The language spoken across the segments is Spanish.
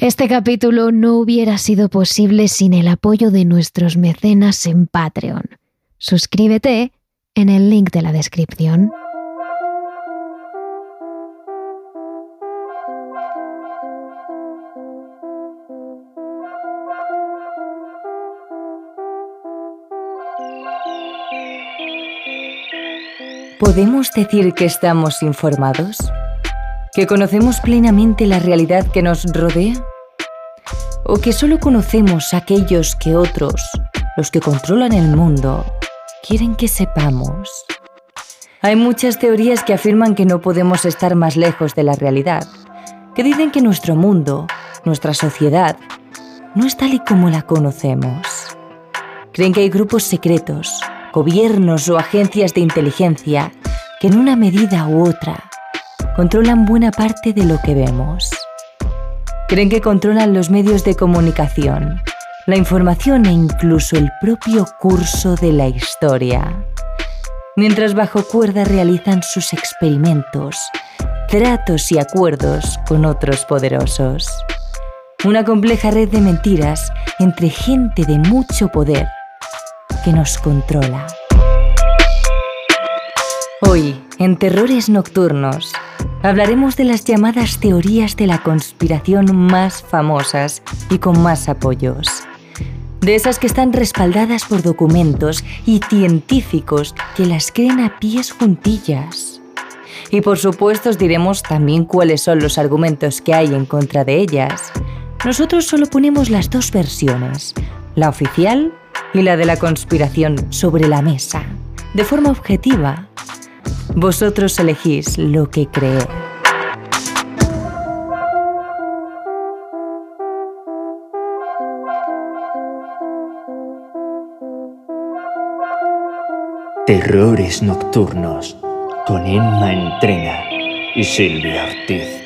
Este capítulo no hubiera sido posible sin el apoyo de nuestros mecenas en Patreon. Suscríbete en el link de la descripción. ¿Podemos decir que estamos informados? ¿Que conocemos plenamente la realidad que nos rodea? ¿O que solo conocemos aquellos que otros, los que controlan el mundo, quieren que sepamos? Hay muchas teorías que afirman que no podemos estar más lejos de la realidad, que dicen que nuestro mundo, nuestra sociedad, no es tal y como la conocemos. Creen que hay grupos secretos, gobiernos o agencias de inteligencia que en una medida u otra controlan buena parte de lo que vemos. Creen que controlan los medios de comunicación, la información e incluso el propio curso de la historia. Mientras bajo cuerda realizan sus experimentos, tratos y acuerdos con otros poderosos. Una compleja red de mentiras entre gente de mucho poder que nos controla. Hoy, en Terrores Nocturnos, hablaremos de las llamadas teorías de la conspiración más famosas y con más apoyos. De esas que están respaldadas por documentos y científicos que las creen a pies juntillas. Y por supuesto os diremos también cuáles son los argumentos que hay en contra de ellas. Nosotros solo ponemos las dos versiones, la oficial y la de la conspiración, sobre la mesa, de forma objetiva vosotros elegís lo que creer. Terrores Nocturnos con Emma Entrena y Silvia Ortiz.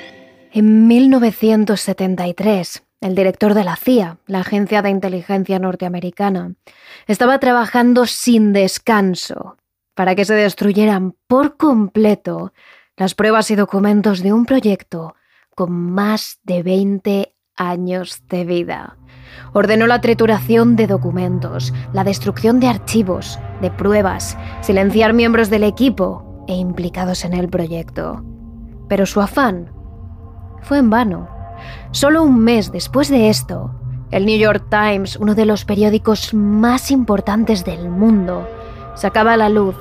En 1973, el director de la CIA, la agencia de inteligencia norteamericana, estaba trabajando sin descanso para que se destruyeran por completo las pruebas y documentos de un proyecto con más de 20 años de vida. Ordenó la trituración de documentos, la destrucción de archivos, de pruebas, silenciar miembros del equipo e implicados en el proyecto. Pero su afán fue en vano. Solo un mes después de esto, el New York Times, uno de los periódicos más importantes del mundo, sacaba a la luz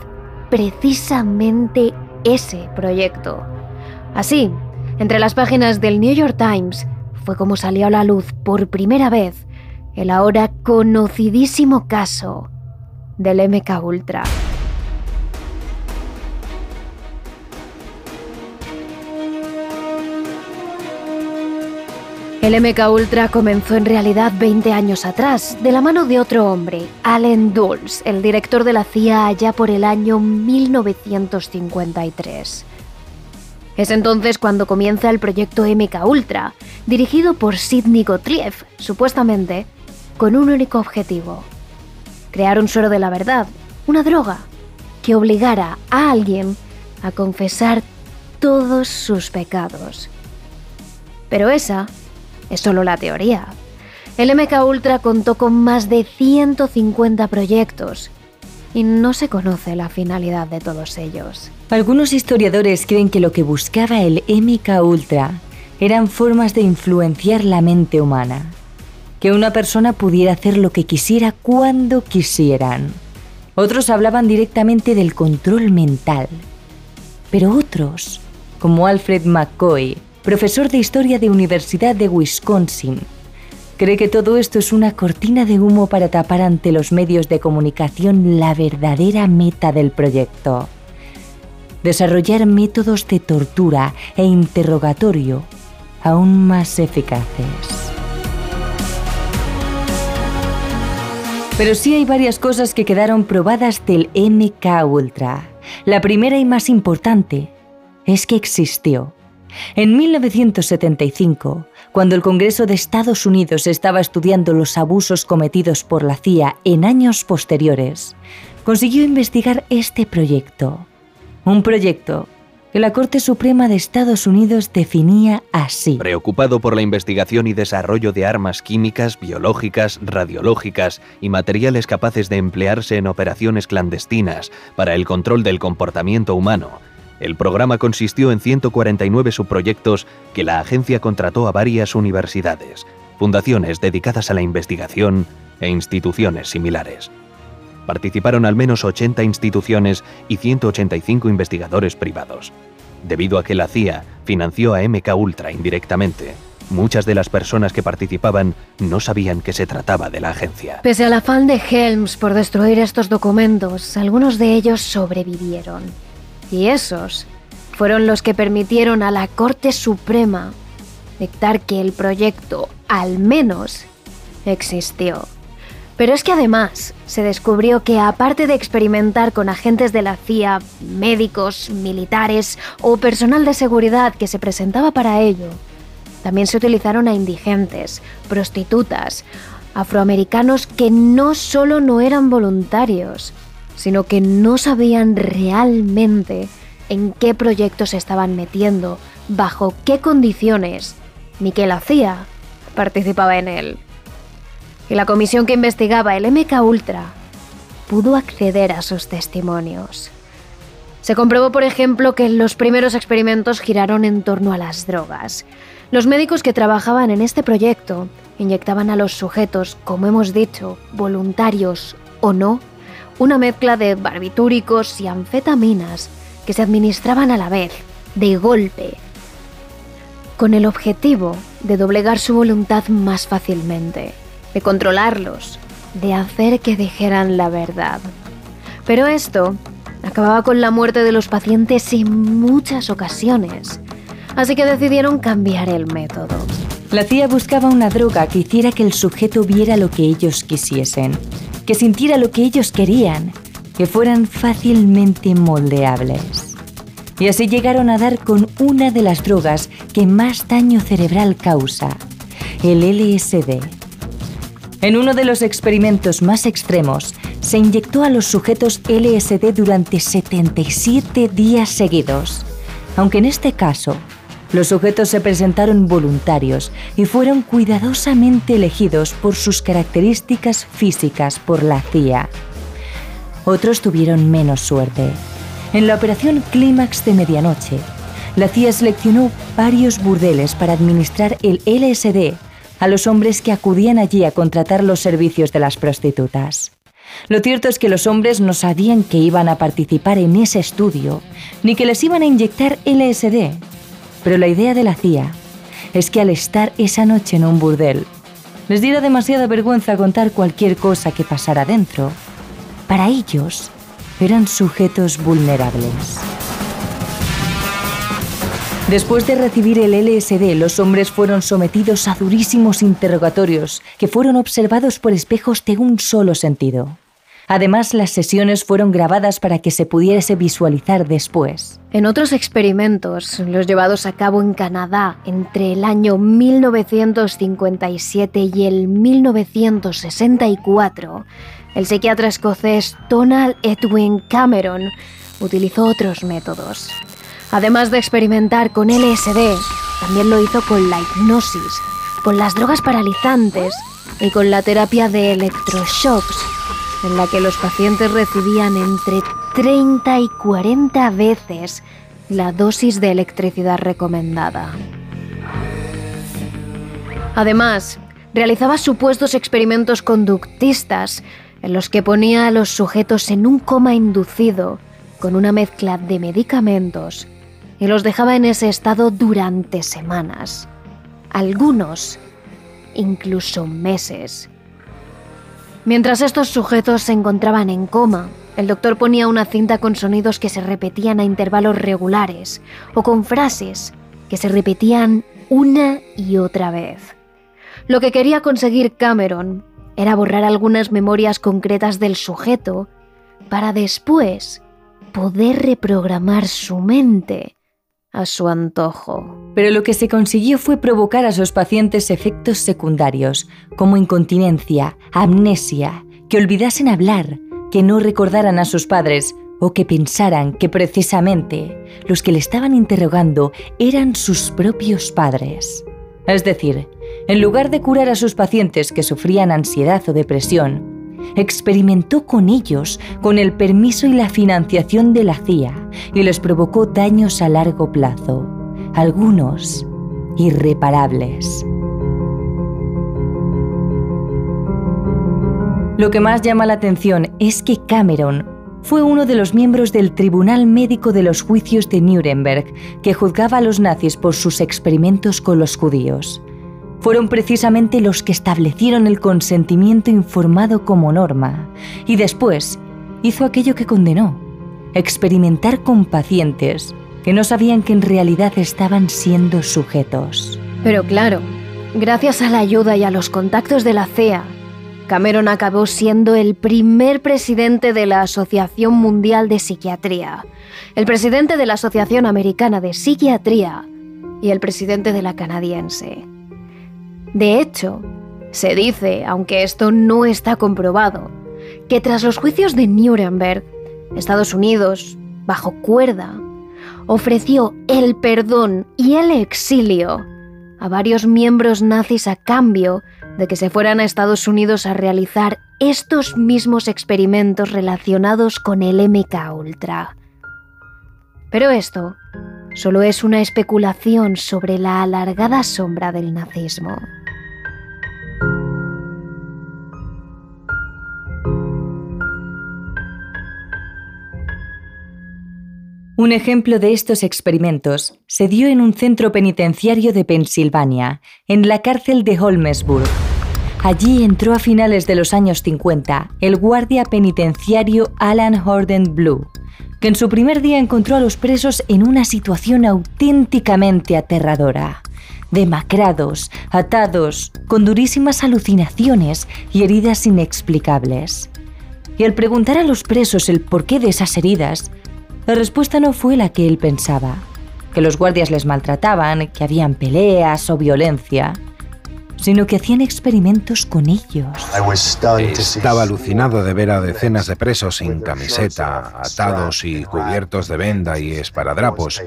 precisamente ese proyecto. Así, entre las páginas del New York Times fue como salió a la luz por primera vez el ahora conocidísimo caso del MK Ultra. El MK Ultra comenzó en realidad 20 años atrás, de la mano de otro hombre, Allen Dulles, el director de la CIA allá por el año 1953. Es entonces cuando comienza el proyecto MK Ultra, dirigido por Sidney Gottlieb, supuestamente, con un único objetivo: crear un suero de la verdad, una droga, que obligara a alguien a confesar todos sus pecados. Pero esa es solo la teoría. El MK Ultra contó con más de 150 proyectos y no se conoce la finalidad de todos ellos. Algunos historiadores creen que lo que buscaba el MK Ultra eran formas de influenciar la mente humana, que una persona pudiera hacer lo que quisiera cuando quisieran. Otros hablaban directamente del control mental, pero otros, como Alfred McCoy, profesor de historia de Universidad de Wisconsin, cree que todo esto es una cortina de humo para tapar ante los medios de comunicación la verdadera meta del proyecto. Desarrollar métodos de tortura e interrogatorio aún más eficaces. Pero sí hay varias cosas que quedaron probadas del MK Ultra. La primera y más importante es que existió en 1975, cuando el Congreso de Estados Unidos estaba estudiando los abusos cometidos por la CIA en años posteriores, consiguió investigar este proyecto. Un proyecto que la Corte Suprema de Estados Unidos definía así. Preocupado por la investigación y desarrollo de armas químicas, biológicas, radiológicas y materiales capaces de emplearse en operaciones clandestinas para el control del comportamiento humano, el programa consistió en 149 subproyectos que la agencia contrató a varias universidades, fundaciones dedicadas a la investigación e instituciones similares. Participaron al menos 80 instituciones y 185 investigadores privados. Debido a que la CIA financió a MK Ultra indirectamente, muchas de las personas que participaban no sabían que se trataba de la agencia. Pese al afán de Helms por destruir estos documentos, algunos de ellos sobrevivieron. Y esos fueron los que permitieron a la Corte Suprema dictar que el proyecto, al menos, existió. Pero es que además se descubrió que aparte de experimentar con agentes de la CIA, médicos, militares o personal de seguridad que se presentaba para ello, también se utilizaron a indigentes, prostitutas, afroamericanos que no solo no eran voluntarios, sino que no sabían realmente en qué proyectos se estaban metiendo, bajo qué condiciones, ni hacía participaba en él. Y la comisión que investigaba el MK Ultra pudo acceder a sus testimonios. Se comprobó, por ejemplo, que los primeros experimentos giraron en torno a las drogas. Los médicos que trabajaban en este proyecto inyectaban a los sujetos, como hemos dicho, voluntarios o no, una mezcla de barbitúricos y anfetaminas que se administraban a la vez, de golpe, con el objetivo de doblegar su voluntad más fácilmente, de controlarlos, de hacer que dijeran la verdad. Pero esto acababa con la muerte de los pacientes en muchas ocasiones, así que decidieron cambiar el método. La CIA buscaba una droga que hiciera que el sujeto viera lo que ellos quisiesen, que sintiera lo que ellos querían, que fueran fácilmente moldeables. Y así llegaron a dar con una de las drogas que más daño cerebral causa, el LSD. En uno de los experimentos más extremos, se inyectó a los sujetos LSD durante 77 días seguidos, aunque en este caso los sujetos se presentaron voluntarios y fueron cuidadosamente elegidos por sus características físicas por la CIA. Otros tuvieron menos suerte. En la operación Clímax de Medianoche, la CIA seleccionó varios burdeles para administrar el LSD a los hombres que acudían allí a contratar los servicios de las prostitutas. Lo cierto es que los hombres no sabían que iban a participar en ese estudio, ni que les iban a inyectar LSD. Pero la idea de la CIA es que al estar esa noche en un burdel, les diera demasiada vergüenza contar cualquier cosa que pasara dentro. Para ellos, eran sujetos vulnerables. Después de recibir el LSD, los hombres fueron sometidos a durísimos interrogatorios que fueron observados por espejos de un solo sentido. Además, las sesiones fueron grabadas para que se pudiese visualizar después. En otros experimentos, los llevados a cabo en Canadá entre el año 1957 y el 1964, el psiquiatra escocés Donald Edwin Cameron utilizó otros métodos. Además de experimentar con LSD, también lo hizo con la hipnosis, con las drogas paralizantes y con la terapia de electroshocks en la que los pacientes recibían entre 30 y 40 veces la dosis de electricidad recomendada. Además, realizaba supuestos experimentos conductistas en los que ponía a los sujetos en un coma inducido con una mezcla de medicamentos y los dejaba en ese estado durante semanas, algunos incluso meses. Mientras estos sujetos se encontraban en coma, el doctor ponía una cinta con sonidos que se repetían a intervalos regulares o con frases que se repetían una y otra vez. Lo que quería conseguir Cameron era borrar algunas memorias concretas del sujeto para después poder reprogramar su mente a su antojo. Pero lo que se consiguió fue provocar a sus pacientes efectos secundarios, como incontinencia, amnesia, que olvidasen hablar, que no recordaran a sus padres o que pensaran que precisamente los que le estaban interrogando eran sus propios padres. Es decir, en lugar de curar a sus pacientes que sufrían ansiedad o depresión, experimentó con ellos con el permiso y la financiación de la CIA y les provocó daños a largo plazo, algunos irreparables. Lo que más llama la atención es que Cameron fue uno de los miembros del Tribunal Médico de los Juicios de Nuremberg que juzgaba a los nazis por sus experimentos con los judíos. Fueron precisamente los que establecieron el consentimiento informado como norma y después hizo aquello que condenó, experimentar con pacientes que no sabían que en realidad estaban siendo sujetos. Pero claro, gracias a la ayuda y a los contactos de la CEA, Cameron acabó siendo el primer presidente de la Asociación Mundial de Psiquiatría, el presidente de la Asociación Americana de Psiquiatría y el presidente de la canadiense. De hecho, se dice, aunque esto no está comprobado, que tras los juicios de Nuremberg, Estados Unidos, bajo cuerda, ofreció el perdón y el exilio a varios miembros nazis a cambio de que se fueran a Estados Unidos a realizar estos mismos experimentos relacionados con el MK Ultra. Pero esto solo es una especulación sobre la alargada sombra del nazismo. Un ejemplo de estos experimentos se dio en un centro penitenciario de Pensilvania, en la cárcel de Holmesburg. Allí entró a finales de los años 50 el guardia penitenciario Alan Horden Blue, que en su primer día encontró a los presos en una situación auténticamente aterradora. Demacrados, atados, con durísimas alucinaciones y heridas inexplicables. Y al preguntar a los presos el porqué de esas heridas, la respuesta no fue la que él pensaba, que los guardias les maltrataban, que habían peleas o violencia, sino que hacían experimentos con ellos. Estaba alucinado de ver a decenas de presos sin camiseta, atados y cubiertos de venda y esparadrapos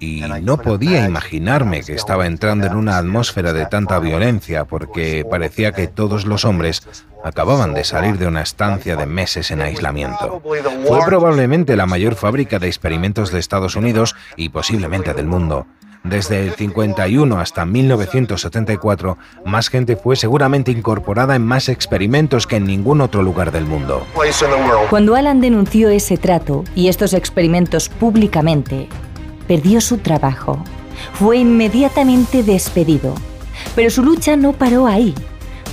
y no podía imaginarme que estaba entrando en una atmósfera de tanta violencia porque parecía que todos los hombres acababan de salir de una estancia de meses en aislamiento. Fue probablemente la mayor fábrica de experimentos de Estados Unidos y posiblemente del mundo. Desde el 51 hasta 1974, más gente fue seguramente incorporada en más experimentos que en ningún otro lugar del mundo. Cuando Alan denunció ese trato y estos experimentos públicamente, perdió su trabajo. Fue inmediatamente despedido. Pero su lucha no paró ahí.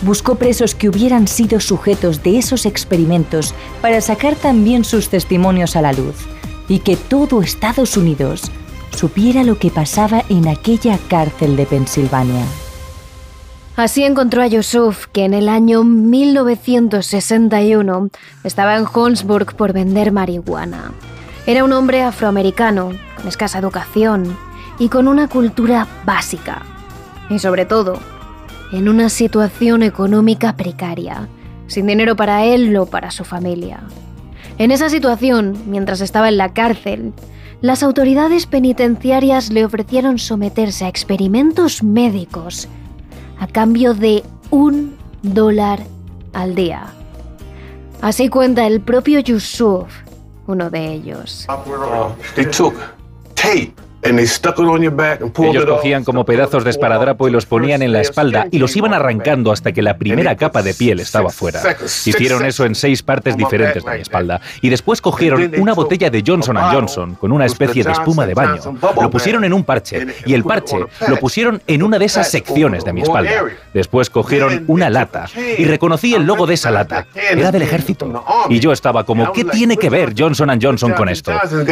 Buscó presos que hubieran sido sujetos de esos experimentos para sacar también sus testimonios a la luz y que todo Estados Unidos supiera lo que pasaba en aquella cárcel de Pensilvania. Así encontró a Yusuf, que en el año 1961 estaba en Holmesburg por vender marihuana. Era un hombre afroamericano, con escasa educación y con una cultura básica. Y sobre todo, en una situación económica precaria, sin dinero para él o para su familia. En esa situación, mientras estaba en la cárcel, las autoridades penitenciarias le ofrecieron someterse a experimentos médicos a cambio de un dólar al día. Así cuenta el propio Yusuf, uno de ellos. Ellos cogían como pedazos de esparadrapo y los ponían en la espalda y los iban arrancando hasta que la primera capa de piel estaba fuera. Hicieron eso en seis partes diferentes de mi espalda. Y después cogieron una botella de Johnson Johnson con una especie de espuma de baño. Lo pusieron en un parche y el parche lo pusieron en una de esas secciones de mi espalda. Después cogieron una lata y reconocí el logo de esa lata. Era del ejército. Y yo estaba como, ¿qué tiene que ver Johnson Johnson con esto?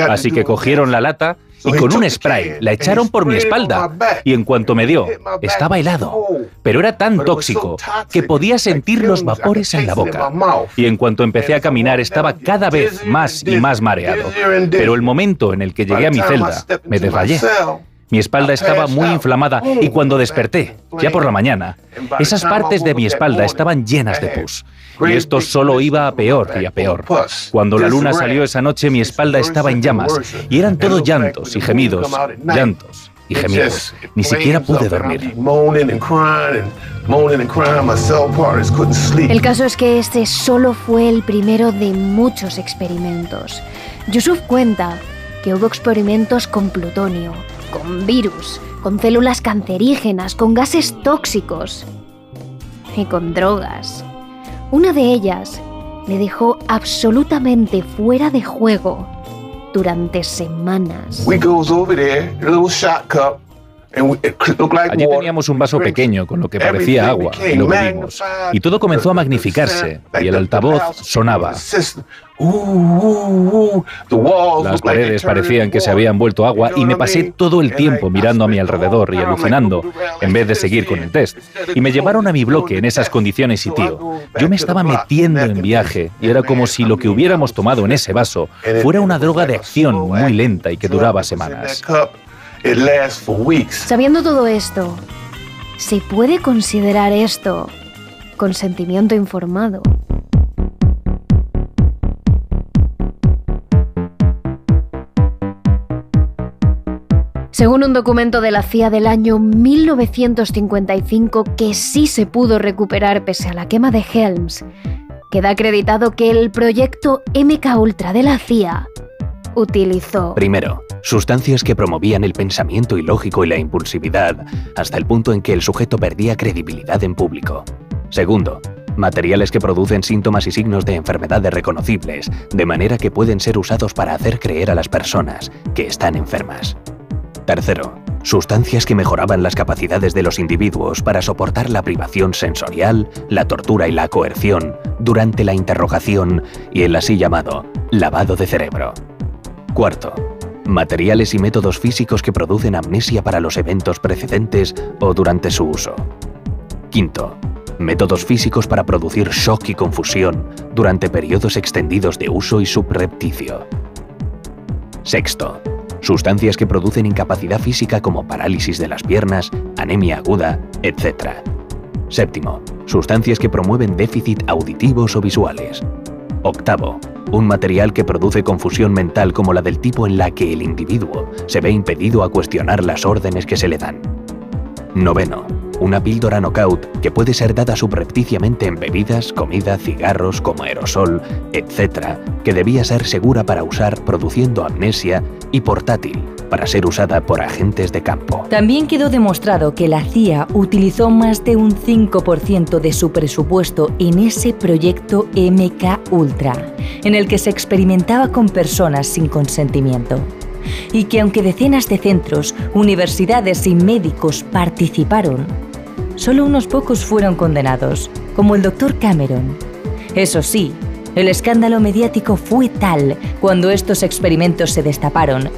Así que cogieron la lata y con un spray la echaron por mi espalda y en cuanto me dio, estaba helado, pero era tan tóxico que podía sentir los vapores en la boca. Y en cuanto empecé a caminar estaba cada vez más y más mareado. Pero el momento en el que llegué a mi celda, me desmayé. Mi espalda estaba muy inflamada y cuando desperté, ya por la mañana, esas partes de mi espalda estaban llenas de pus. Y esto solo iba a peor y a peor. Cuando la luna salió esa noche mi espalda estaba en llamas y eran todos llantos y gemidos, llantos y gemidos. Ni siquiera pude dormir. El caso es que este solo fue el primero de muchos experimentos. Yusuf cuenta que hubo experimentos con plutonio, con virus, con células cancerígenas, con gases tóxicos y con drogas. Una de ellas le dejó absolutamente fuera de juego durante semanas. Allí teníamos un vaso pequeño con lo que parecía agua y lo bebimos. Y todo comenzó a magnificarse y el altavoz sonaba. Las paredes parecían que se habían vuelto agua y me pasé todo el tiempo mirando a mi alrededor y alucinando en vez de seguir con el test. Y me llevaron a mi bloque en esas condiciones y tío, yo me estaba metiendo en viaje y era como si lo que hubiéramos tomado en ese vaso fuera una droga de acción muy lenta y que duraba semanas. Sabiendo todo esto, ¿se puede considerar esto consentimiento informado? Según un documento de la CIA del año 1955 que sí se pudo recuperar pese a la quema de Helms, queda acreditado que el proyecto MK Ultra de la CIA utilizó Primero, sustancias que promovían el pensamiento ilógico y la impulsividad, hasta el punto en que el sujeto perdía credibilidad en público. Segundo, materiales que producen síntomas y signos de enfermedades reconocibles, de manera que pueden ser usados para hacer creer a las personas que están enfermas. Tercero, sustancias que mejoraban las capacidades de los individuos para soportar la privación sensorial, la tortura y la coerción durante la interrogación y el así llamado lavado de cerebro. Cuarto, materiales y métodos físicos que producen amnesia para los eventos precedentes o durante su uso. Quinto, métodos físicos para producir shock y confusión durante periodos extendidos de uso y subrepticio. Sexto, sustancias que producen incapacidad física como parálisis de las piernas, anemia aguda, etc. Séptimo, sustancias que promueven déficit auditivos o visuales. Octavo, un material que produce confusión mental como la del tipo en la que el individuo se ve impedido a cuestionar las órdenes que se le dan. Noveno, una píldora knockout que puede ser dada subrepticiamente en bebidas, comida, cigarros como aerosol, etc., que debía ser segura para usar produciendo amnesia y portátil para ser usada por agentes de campo. También quedó demostrado que la CIA utilizó más de un 5% de su presupuesto en ese proyecto MK Ultra, en el que se experimentaba con personas sin consentimiento y que aunque decenas de centros, universidades y médicos participaron, solo unos pocos fueron condenados, como el doctor Cameron. Eso sí, el escándalo mediático fue tal cuando estos experimentos se destaparon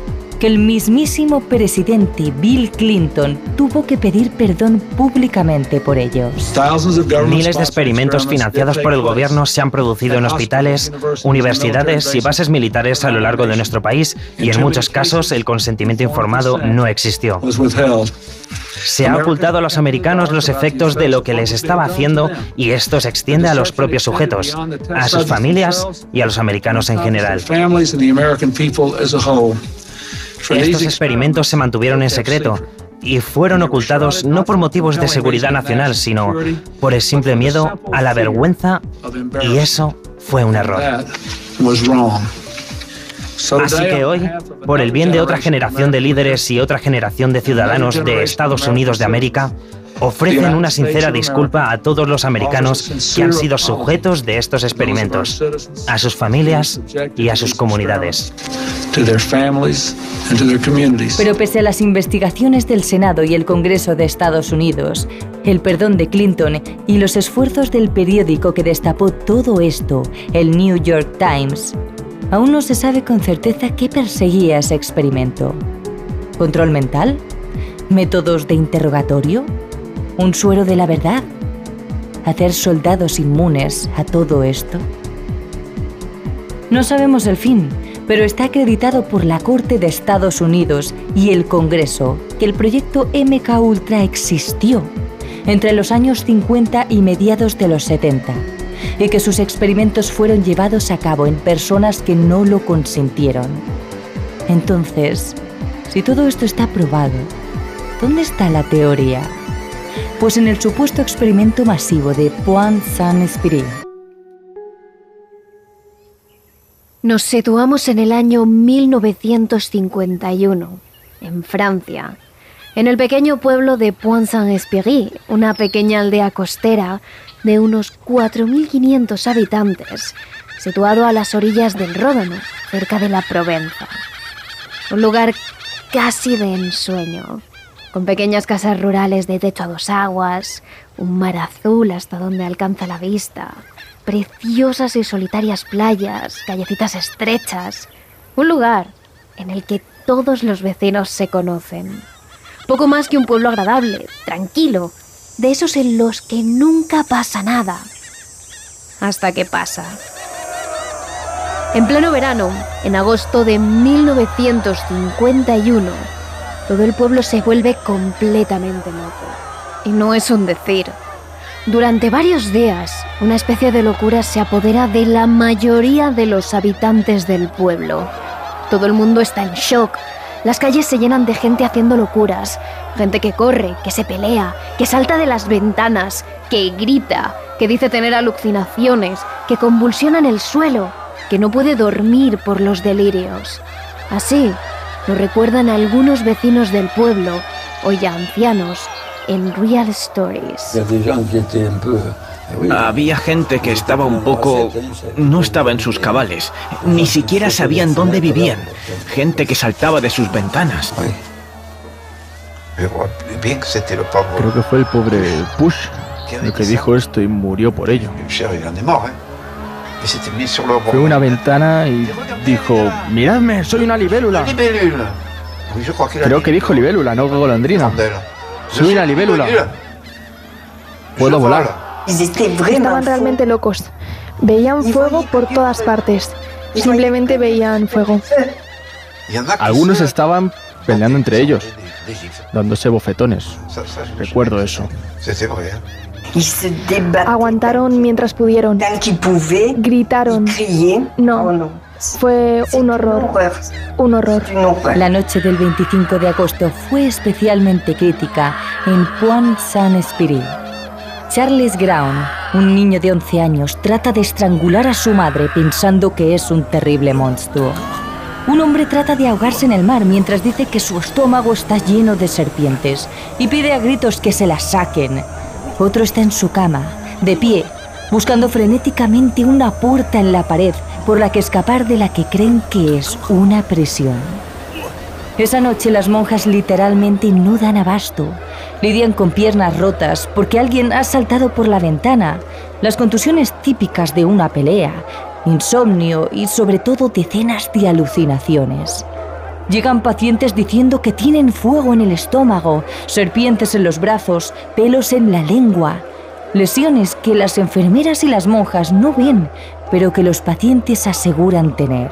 que el mismísimo presidente Bill Clinton tuvo que pedir perdón públicamente por ellos. Miles de experimentos financiados por el gobierno se han producido en hospitales, universidades y bases militares a lo largo de nuestro país y en muchos casos el consentimiento informado no existió. Se ha ocultado a los americanos los efectos de lo que les estaba haciendo y esto se extiende a los propios sujetos, a sus familias y a los americanos en general. Estos experimentos se mantuvieron en secreto y fueron ocultados no por motivos de seguridad nacional, sino por el simple miedo a la vergüenza y eso fue un error. Así que hoy, por el bien de otra generación de líderes y otra generación de ciudadanos de Estados Unidos de América, ofrecen una sincera disculpa a todos los americanos que han sido sujetos de estos experimentos, a sus familias y a sus comunidades. Pero pese a las investigaciones del Senado y el Congreso de Estados Unidos, el perdón de Clinton y los esfuerzos del periódico que destapó todo esto, el New York Times, aún no se sabe con certeza qué perseguía ese experimento. ¿Control mental? ¿Métodos de interrogatorio? ¿Un suero de la verdad? ¿Hacer soldados inmunes a todo esto? No sabemos el fin, pero está acreditado por la Corte de Estados Unidos y el Congreso que el proyecto MK Ultra existió entre los años 50 y mediados de los 70 y que sus experimentos fueron llevados a cabo en personas que no lo consintieron. Entonces, si todo esto está probado, ¿dónde está la teoría? Pues en el supuesto experimento masivo de Pointe Nos situamos en el año 1951, en Francia, en el pequeño pueblo de Pointe-Saint-Esprit, una pequeña aldea costera de unos 4.500 habitantes, situado a las orillas del Ródano, cerca de la Provenza. Un lugar casi de ensueño, con pequeñas casas rurales de techo a dos aguas, un mar azul hasta donde alcanza la vista, preciosas y solitarias playas, callecitas estrechas, un lugar en el que todos los vecinos se conocen. Poco más que un pueblo agradable, tranquilo, de esos en los que nunca pasa nada. Hasta que pasa. En pleno verano, en agosto de 1951, todo el pueblo se vuelve completamente loco. Y no es un decir. Durante varios días, una especie de locura se apodera de la mayoría de los habitantes del pueblo. Todo el mundo está en shock. Las calles se llenan de gente haciendo locuras, gente que corre, que se pelea, que salta de las ventanas, que grita, que dice tener alucinaciones, que convulsiona en el suelo, que no puede dormir por los delirios. Así lo recuerdan algunos vecinos del pueblo, o ya ancianos, en Real Stories. Había gente que estaba un poco... no estaba en sus cabales. Ni siquiera sabían dónde vivían. Gente que saltaba de sus ventanas. Creo que fue el pobre Push el que dijo esto y murió por ello. Fue una ventana y dijo, miradme, soy una libélula. Creo que dijo libélula, no golondrina. Soy una libélula. Puedo volar. Estaban realmente locos. Veían fuego por todas partes. Simplemente veían fuego. Algunos estaban peleando entre ellos, dándose bofetones. Recuerdo eso. Aguantaron mientras pudieron. Gritaron. No. Fue un horror. Un horror. La noche del 25 de agosto fue especialmente crítica en Pointe Saint-Esprit. Charles Brown, un niño de 11 años, trata de estrangular a su madre pensando que es un terrible monstruo. Un hombre trata de ahogarse en el mar mientras dice que su estómago está lleno de serpientes y pide a gritos que se las saquen. Otro está en su cama, de pie, buscando frenéticamente una puerta en la pared por la que escapar de la que creen que es una prisión. Esa noche las monjas literalmente no dan abasto. Lidian con piernas rotas porque alguien ha saltado por la ventana, las contusiones típicas de una pelea, insomnio y sobre todo decenas de alucinaciones. Llegan pacientes diciendo que tienen fuego en el estómago, serpientes en los brazos, pelos en la lengua, lesiones que las enfermeras y las monjas no ven, pero que los pacientes aseguran tener.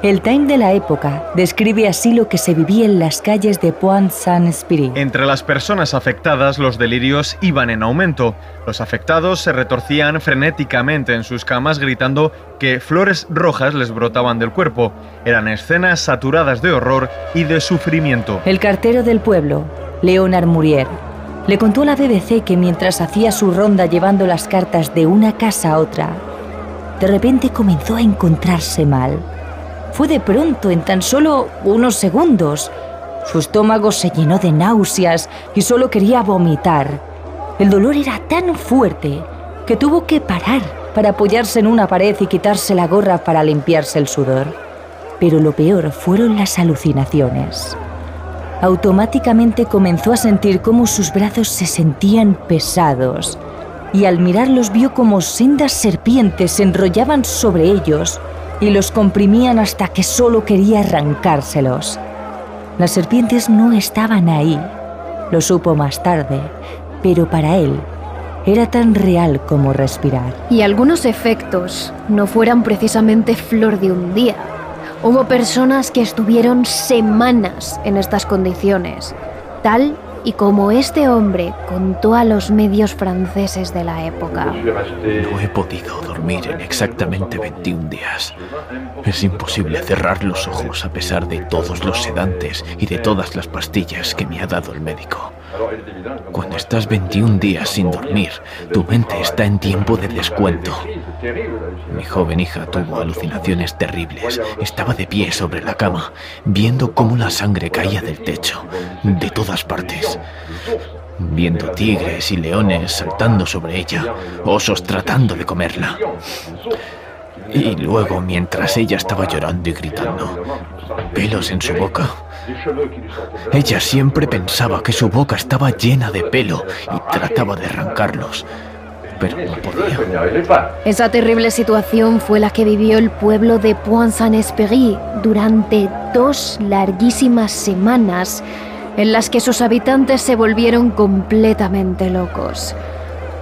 El Time de la época describe así lo que se vivía en las calles de Pointe Saint-Esprit. Entre las personas afectadas, los delirios iban en aumento. Los afectados se retorcían frenéticamente en sus camas gritando que flores rojas les brotaban del cuerpo. Eran escenas saturadas de horror y de sufrimiento. El cartero del pueblo, Leonard Murier, le contó a la BBC que mientras hacía su ronda llevando las cartas de una casa a otra, de repente comenzó a encontrarse mal. Fue de pronto, en tan solo unos segundos. Su estómago se llenó de náuseas y solo quería vomitar. El dolor era tan fuerte que tuvo que parar para apoyarse en una pared y quitarse la gorra para limpiarse el sudor. Pero lo peor fueron las alucinaciones. Automáticamente comenzó a sentir cómo sus brazos se sentían pesados y al mirarlos vio como sendas serpientes se enrollaban sobre ellos y los comprimían hasta que solo quería arrancárselos. Las serpientes no estaban ahí, lo supo más tarde, pero para él era tan real como respirar. Y algunos efectos no fueran precisamente flor de un día. Hubo personas que estuvieron semanas en estas condiciones, tal y como este hombre contó a los medios franceses de la época. No he podido dormir en exactamente 21 días. Es imposible cerrar los ojos a pesar de todos los sedantes y de todas las pastillas que me ha dado el médico. Cuando estás 21 días sin dormir, tu mente está en tiempo de descuento. Mi joven hija tuvo alucinaciones terribles. Estaba de pie sobre la cama, viendo cómo la sangre caía del techo, de todas partes. Viendo tigres y leones saltando sobre ella, osos tratando de comerla. Y luego, mientras ella estaba llorando y gritando, pelos en su boca, ella siempre pensaba que su boca estaba llena de pelo y trataba de arrancarlos, pero no podía. Esa terrible situación fue la que vivió el pueblo de Pointe-Saint-Espéry durante dos larguísimas semanas en las que sus habitantes se volvieron completamente locos.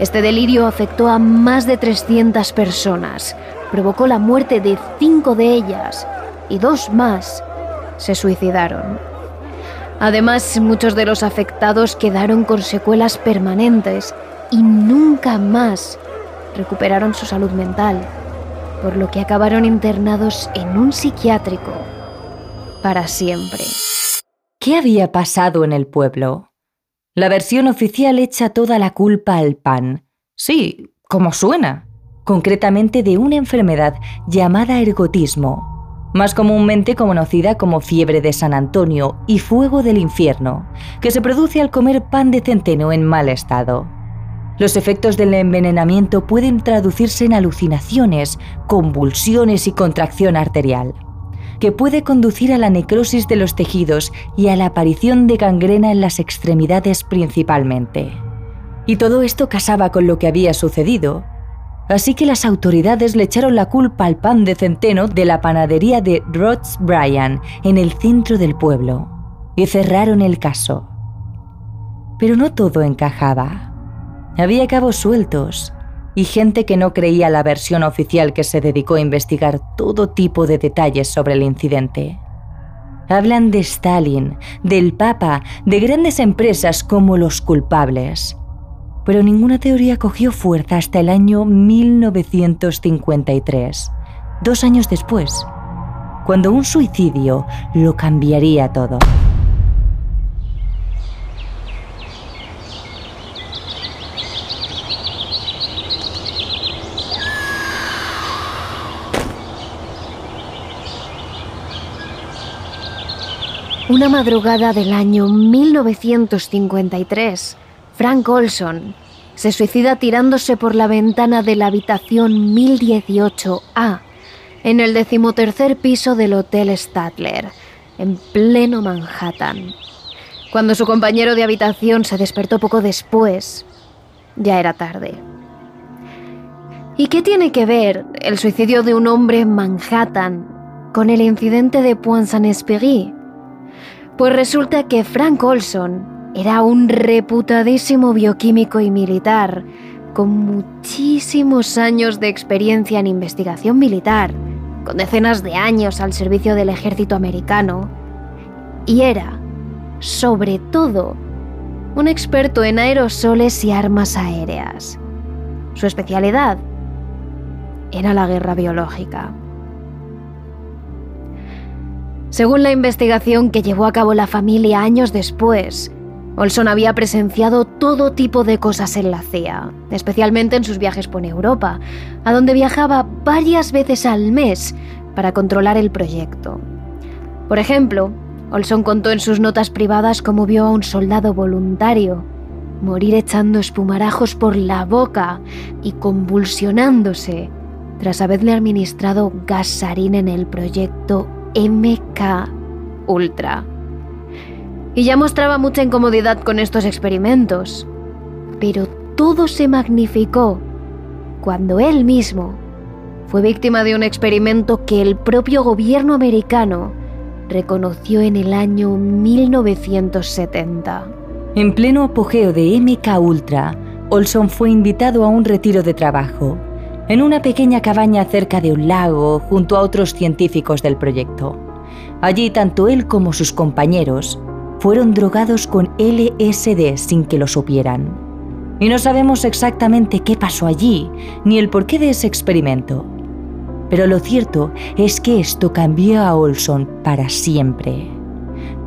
Este delirio afectó a más de 300 personas, provocó la muerte de cinco de ellas y dos más se suicidaron. Además, muchos de los afectados quedaron con secuelas permanentes y nunca más recuperaron su salud mental, por lo que acabaron internados en un psiquiátrico para siempre. ¿Qué había pasado en el pueblo? La versión oficial echa toda la culpa al pan. Sí, como suena. Concretamente de una enfermedad llamada ergotismo, más comúnmente conocida como fiebre de San Antonio y fuego del infierno, que se produce al comer pan de centeno en mal estado. Los efectos del envenenamiento pueden traducirse en alucinaciones, convulsiones y contracción arterial, que puede conducir a la necrosis de los tejidos y a la aparición de gangrena en las extremidades principalmente. Y todo esto casaba con lo que había sucedido, Así que las autoridades le echaron la culpa al pan de centeno de la panadería de Rods Bryan en el centro del pueblo y cerraron el caso. Pero no todo encajaba. Había cabos sueltos y gente que no creía la versión oficial que se dedicó a investigar todo tipo de detalles sobre el incidente. Hablan de Stalin, del Papa, de grandes empresas como los culpables pero ninguna teoría cogió fuerza hasta el año 1953, dos años después, cuando un suicidio lo cambiaría todo. Una madrugada del año 1953, Frank Olson se suicida tirándose por la ventana de la habitación 1018A en el decimotercer piso del Hotel Statler, en pleno Manhattan. Cuando su compañero de habitación se despertó poco después, ya era tarde. ¿Y qué tiene que ver el suicidio de un hombre en Manhattan con el incidente de Pointe-Saint-Espéry? Pues resulta que Frank Olson era un reputadísimo bioquímico y militar, con muchísimos años de experiencia en investigación militar, con decenas de años al servicio del ejército americano, y era, sobre todo, un experto en aerosoles y armas aéreas. Su especialidad era la guerra biológica. Según la investigación que llevó a cabo la familia años después, Olson había presenciado todo tipo de cosas en la CIA, especialmente en sus viajes por Europa, a donde viajaba varias veces al mes para controlar el proyecto. Por ejemplo, Olson contó en sus notas privadas cómo vio a un soldado voluntario morir echando espumarajos por la boca y convulsionándose tras haberle administrado gasarín en el proyecto MK Ultra y ya mostraba mucha incomodidad con estos experimentos. Pero todo se magnificó cuando él mismo fue víctima de un experimento que el propio gobierno americano reconoció en el año 1970. En pleno apogeo de MK Ultra, Olson fue invitado a un retiro de trabajo en una pequeña cabaña cerca de un lago junto a otros científicos del proyecto. Allí tanto él como sus compañeros fueron drogados con LSD sin que lo supieran. Y no sabemos exactamente qué pasó allí, ni el porqué de ese experimento. Pero lo cierto es que esto cambió a Olson para siempre.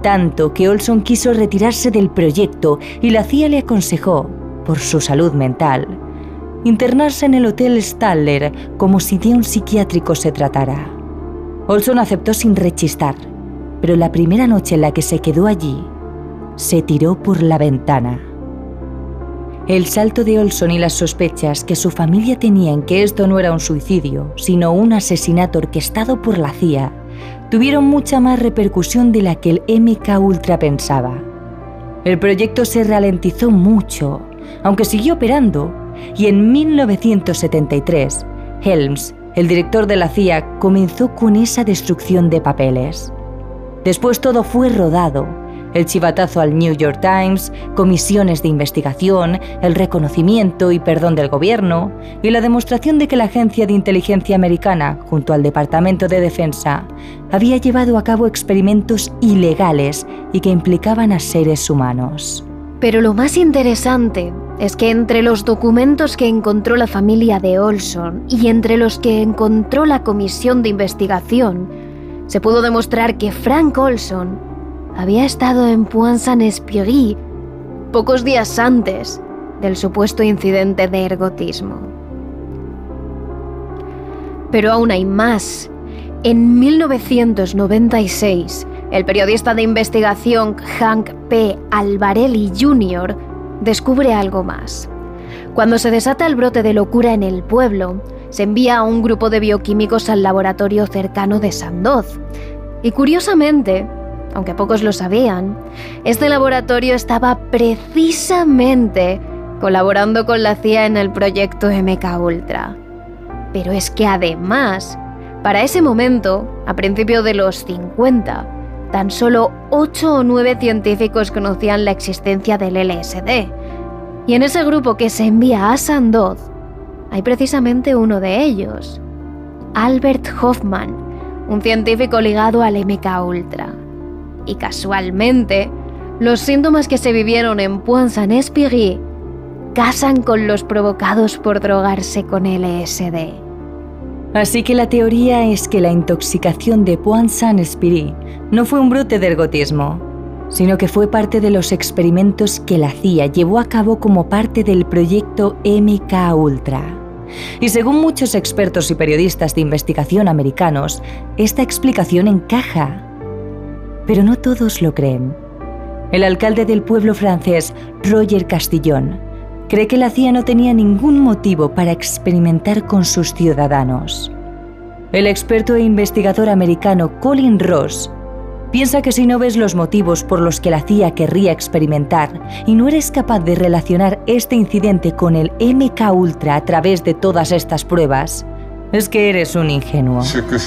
Tanto que Olson quiso retirarse del proyecto y la CIA le aconsejó, por su salud mental, internarse en el Hotel Staller como si de un psiquiátrico se tratara. Olson aceptó sin rechistar, pero la primera noche en la que se quedó allí, se tiró por la ventana. El salto de Olson y las sospechas que su familia tenía en que esto no era un suicidio, sino un asesinato orquestado por la CIA, tuvieron mucha más repercusión de la que el MK Ultra pensaba. El proyecto se ralentizó mucho, aunque siguió operando y en 1973, Helms, el director de la CIA, comenzó con esa destrucción de papeles. Después todo fue rodado. El chivatazo al New York Times, comisiones de investigación, el reconocimiento y perdón del gobierno, y la demostración de que la Agencia de Inteligencia Americana, junto al Departamento de Defensa, había llevado a cabo experimentos ilegales y que implicaban a seres humanos. Pero lo más interesante es que entre los documentos que encontró la familia de Olson y entre los que encontró la comisión de investigación, se pudo demostrar que Frank Olson había estado en Pointe-Saint-Esprit pocos días antes del supuesto incidente de ergotismo. Pero aún hay más. En 1996, el periodista de investigación Hank P. Alvarelli Jr descubre algo más. Cuando se desata el brote de locura en el pueblo, se envía a un grupo de bioquímicos al laboratorio cercano de Sandoz. Y curiosamente, aunque pocos lo sabían, este laboratorio estaba precisamente colaborando con la CIA en el proyecto MK Ultra. Pero es que además, para ese momento, a principios de los 50, tan solo 8 o 9 científicos conocían la existencia del LSD. Y en ese grupo que se envía a Sandoz, hay precisamente uno de ellos, Albert Hoffman, un científico ligado al MK Ultra. Y casualmente, los síntomas que se vivieron en Pointe-Saint-Esprit casan con los provocados por drogarse con LSD. Así que la teoría es que la intoxicación de Pointe-Saint-Esprit no fue un brote de ergotismo, sino que fue parte de los experimentos que la CIA llevó a cabo como parte del proyecto MK Ultra. Y según muchos expertos y periodistas de investigación americanos, esta explicación encaja. Pero no todos lo creen. El alcalde del pueblo francés, Roger Castillon, cree que la CIA no tenía ningún motivo para experimentar con sus ciudadanos. El experto e investigador americano Colin Ross piensa que si no ves los motivos por los que la CIA querría experimentar y no eres capaz de relacionar este incidente con el MK Ultra a través de todas estas pruebas, es que eres un ingenuo.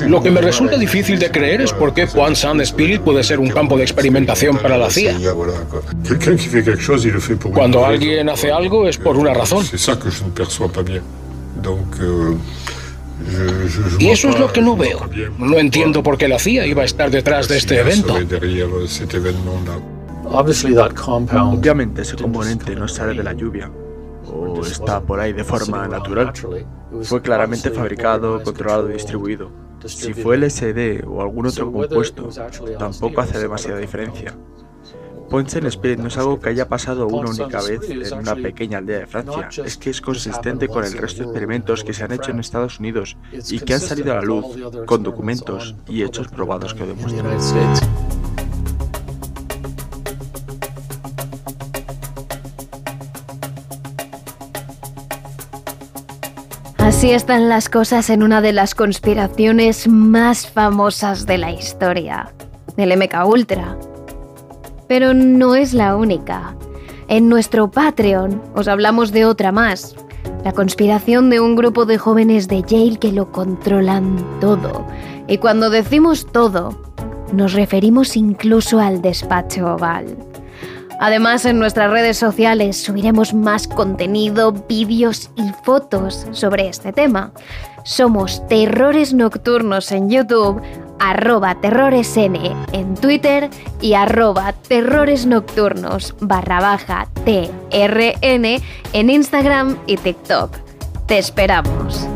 Lo que me resulta difícil de creer es por qué Juan San Spirit puede ser un campo de experimentación para la CIA. Cuando alguien hace algo es por una razón. Y eso es lo que no veo. No entiendo por qué la CIA iba a estar detrás de este evento. Obviamente ese componente no sale de la lluvia o está por ahí de forma natural. Fue claramente fabricado, controlado y distribuido. Si fue LSD o algún otro compuesto, tampoco hace demasiada diferencia. Points Spirit no es algo que haya pasado una única vez en una pequeña aldea de Francia, es que es consistente con el resto de experimentos que se han hecho en Estados Unidos y que han salido a la luz con documentos y hechos probados que lo demuestran. Así están las cosas en una de las conspiraciones más famosas de la historia, el MK Ultra. Pero no es la única. En nuestro Patreon os hablamos de otra más, la conspiración de un grupo de jóvenes de Yale que lo controlan todo. Y cuando decimos todo, nos referimos incluso al despacho oval. Además, en nuestras redes sociales subiremos más contenido, vídeos y fotos sobre este tema. Somos Terrores Nocturnos en YouTube, arroba terroresn en Twitter y arroba terrores nocturnos barra baja TRN en Instagram y TikTok. Te esperamos.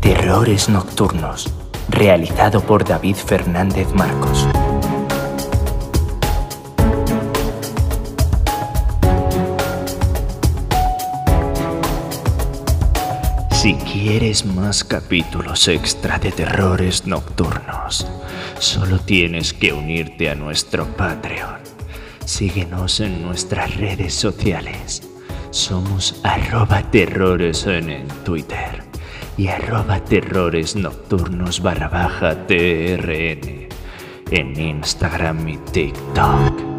Terrores Nocturnos, realizado por David Fernández Marcos. Si quieres más capítulos extra de terrores nocturnos, solo tienes que unirte a nuestro Patreon. Síguenos en nuestras redes sociales. Somos arroba terrores en Twitter y arroba terrores nocturnos barra baja TRN en Instagram y TikTok.